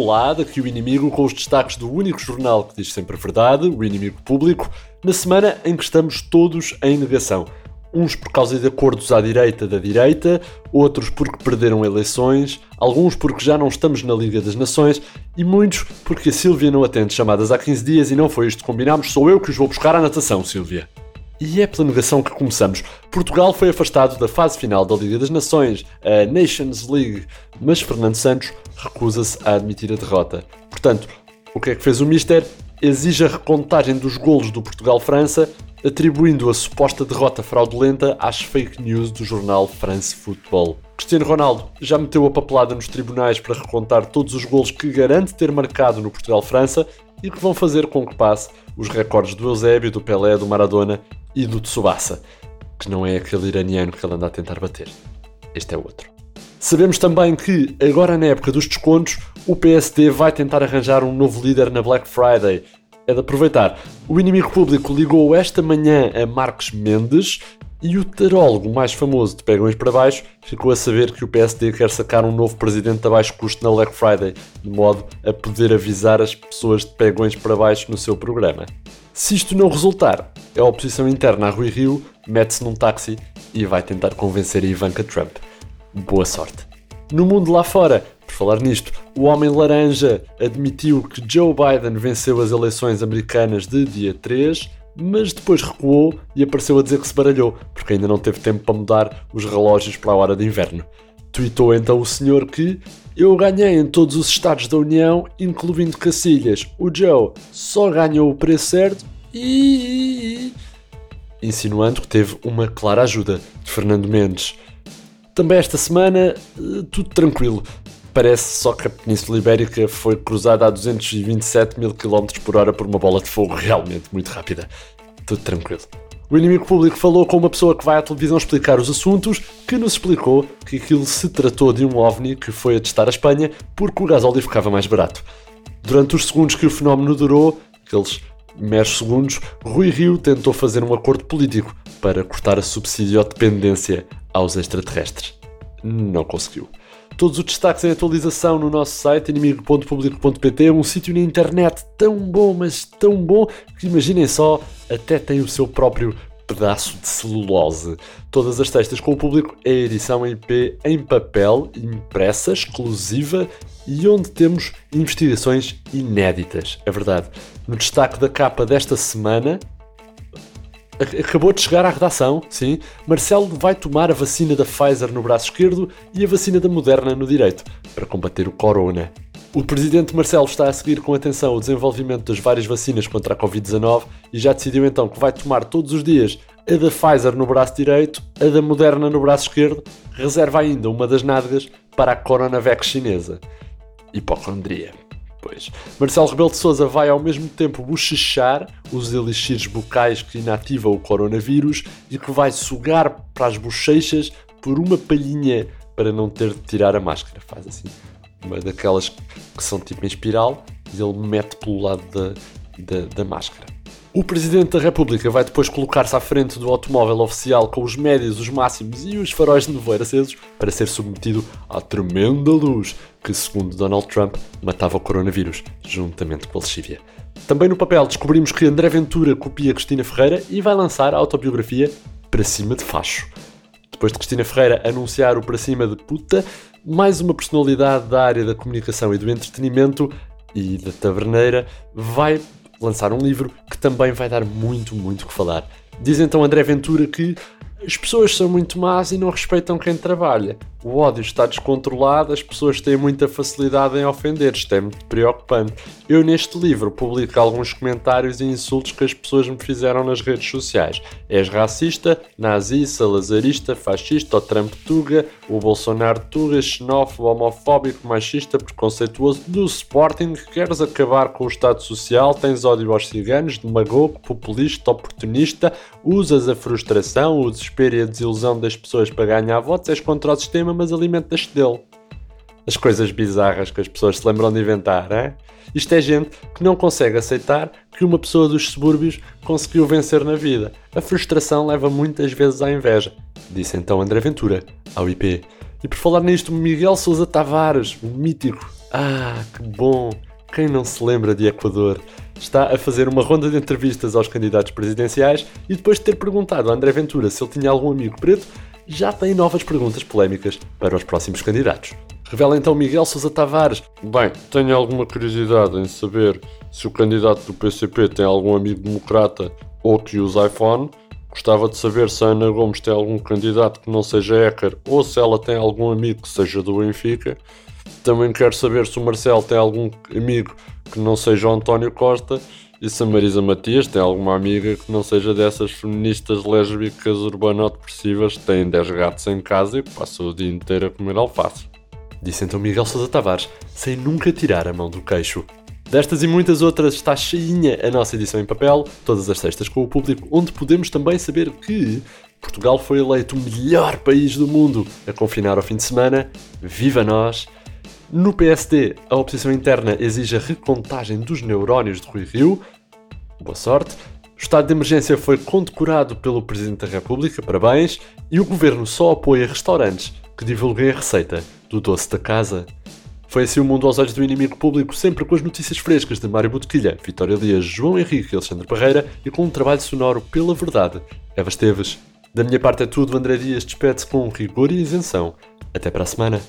Olá, daqui o Inimigo com os destaques do único jornal que diz sempre a verdade, o Inimigo Público, na semana em que estamos todos em negação. Uns por causa de acordos à direita da direita, outros porque perderam eleições, alguns porque já não estamos na Liga das Nações e muitos porque a Sílvia não atende chamadas há 15 dias e não foi isto que combinámos, sou eu que os vou buscar à natação, Sílvia. E é pela negação que começamos. Portugal foi afastado da fase final da Liga das Nações, a Nations League, mas Fernando Santos recusa-se a admitir a derrota. Portanto, o que é que fez o Mister? Exige a recontagem dos golos do Portugal-França, atribuindo a suposta derrota fraudulenta às fake news do jornal France Football. Cristiano Ronaldo já meteu a papelada nos tribunais para recontar todos os golos que garante ter marcado no Portugal-França e que vão fazer com que passe os recordes do Eusébio, do Pelé, do Maradona e do Tsubasa, que não é aquele iraniano que ele anda a tentar bater. Este é outro. Sabemos também que, agora na época dos descontos, o PSD vai tentar arranjar um novo líder na Black Friday. É de aproveitar. O inimigo público ligou esta manhã a Marcos Mendes e o tarólogo mais famoso de Pegões para Baixo ficou a saber que o PSD quer sacar um novo presidente a baixo custo na Black Friday, de modo a poder avisar as pessoas de Pegões para Baixo no seu programa. Se isto não resultar, a oposição interna a Rui Rio mete-se num táxi e vai tentar convencer a Ivanka Trump. Boa sorte. No mundo lá fora, por falar nisto, o homem laranja admitiu que Joe Biden venceu as eleições americanas de dia 3, mas depois recuou e apareceu a dizer que se baralhou, porque ainda não teve tempo para mudar os relógios para a hora de inverno. Tweetou então o senhor que eu ganhei em todos os estados da União, incluindo Cacilhas. O Joe só ganhou o preço certo e. insinuando que teve uma clara ajuda de Fernando Mendes. Também esta semana, eh, tudo tranquilo. Parece só que a Península Ibérica foi cruzada a 227 mil km por hora por uma bola de fogo realmente muito rápida. Tudo tranquilo. O inimigo público falou com uma pessoa que vai à televisão explicar os assuntos, que nos explicou que aquilo se tratou de um ovni que foi a testar a Espanha porque o gasóleo ficava mais barato. Durante os segundos que o fenómeno durou, aqueles meros segundos, Rui Rio tentou fazer um acordo político para cortar a subsidiodependência aos extraterrestres. Não conseguiu. Todos os destaques em atualização no nosso site inimigo.publico.pt, um sítio na internet tão bom, mas tão bom, que imaginem só, até tem o seu próprio pedaço de celulose. Todas as textas com o público é edição em IP em papel, impressa, exclusiva e onde temos investigações inéditas. É verdade. No destaque da capa desta semana, acabou de chegar à redação, sim. Marcelo vai tomar a vacina da Pfizer no braço esquerdo e a vacina da Moderna no direito, para combater o corona. O presidente Marcelo está a seguir com atenção o desenvolvimento das várias vacinas contra a Covid-19 e já decidiu então que vai tomar todos os dias a da Pfizer no braço direito, a da Moderna no braço esquerdo, reserva ainda uma das nádegas para a Coronavac chinesa. Hipocondria. Pois. Marcelo Rebelo de Sousa vai ao mesmo tempo bochechar os elixires bucais que inativam o coronavírus e que vai sugar para as bochechas por uma palhinha para não ter de tirar a máscara. Faz assim, uma daquelas que são tipo em espiral e ele mete pelo lado da, da, da máscara. O Presidente da República vai depois colocar-se à frente do automóvel oficial com os médios, os máximos e os faróis de nevoeiro acesos para ser submetido à tremenda luz que, segundo Donald Trump, matava o coronavírus, juntamente com a lexívia. Também no papel descobrimos que André Ventura copia Cristina Ferreira e vai lançar a autobiografia Para Cima de Facho. Depois de Cristina Ferreira anunciar o Para Cima de Puta, mais uma personalidade da área da comunicação e do entretenimento e da taverneira vai lançar um livro que também vai dar muito, muito que falar. Diz então André Ventura que as pessoas são muito más e não respeitam quem trabalha. O ódio está descontrolado, as pessoas têm muita facilidade em ofender, isto é muito preocupante. Eu, neste livro, publico alguns comentários e insultos que as pessoas me fizeram nas redes sociais. És racista, nazi, salazarista, fascista, o Trump Tuga, o Bolsonaro Tuga, xenófobo, homofóbico, machista, preconceituoso, do Sporting, queres acabar com o Estado Social, tens ódio aos ciganos, demagogo, populista, oportunista, usas a frustração, o desespero e a desilusão das pessoas para ganhar votos, és contra o sistema, mas alimentas-te dele. As coisas bizarras que as pessoas se lembram de inventar, é? Isto é gente que não consegue aceitar que uma pessoa dos subúrbios conseguiu vencer na vida. A frustração leva muitas vezes à inveja, disse então André Ventura ao IP. E por falar nisto, Miguel Sousa Tavares, mítico Ah, que bom! Quem não se lembra de Equador? Está a fazer uma ronda de entrevistas aos candidatos presidenciais e depois de ter perguntado a André Ventura se ele tinha algum amigo preto, já tem novas perguntas polémicas para os próximos candidatos. Revela então Miguel Sousa Tavares. Bem, tenho alguma curiosidade em saber se o candidato do PCP tem algum amigo democrata ou que usa iPhone. Gostava de saber se a Ana Gomes tem algum candidato que não seja hacker ou se ela tem algum amigo que seja do Benfica. Também quero saber se o Marcelo tem algum amigo que não seja o António Costa e se a Marisa Matias tem alguma amiga que não seja dessas feministas lésbicas urbano-depressivas que têm 10 gatos em casa e passam o dia inteiro a comer alface. Disse então Miguel Sousa Tavares, sem nunca tirar a mão do queixo. Destas e muitas outras está cheinha a nossa edição em papel, todas as sextas com o público, onde podemos também saber que Portugal foi eleito o melhor país do mundo a confinar ao fim de semana. Viva nós! No PSD, a oposição interna exige a recontagem dos neurónios de Rui Rio. Boa sorte. O estado de emergência foi condecorado pelo Presidente da República, parabéns, e o governo só apoia restaurantes que divulguem a receita do doce da casa. Foi assim o mundo aos olhos do inimigo público, sempre com as notícias frescas de Mário Botequilha, Vitória Dias, João Henrique e Alexandre Barreira e com um trabalho sonoro pela verdade. Eva Esteves. Da minha parte é tudo, André Dias despede-se com rigor e isenção. Até para a semana.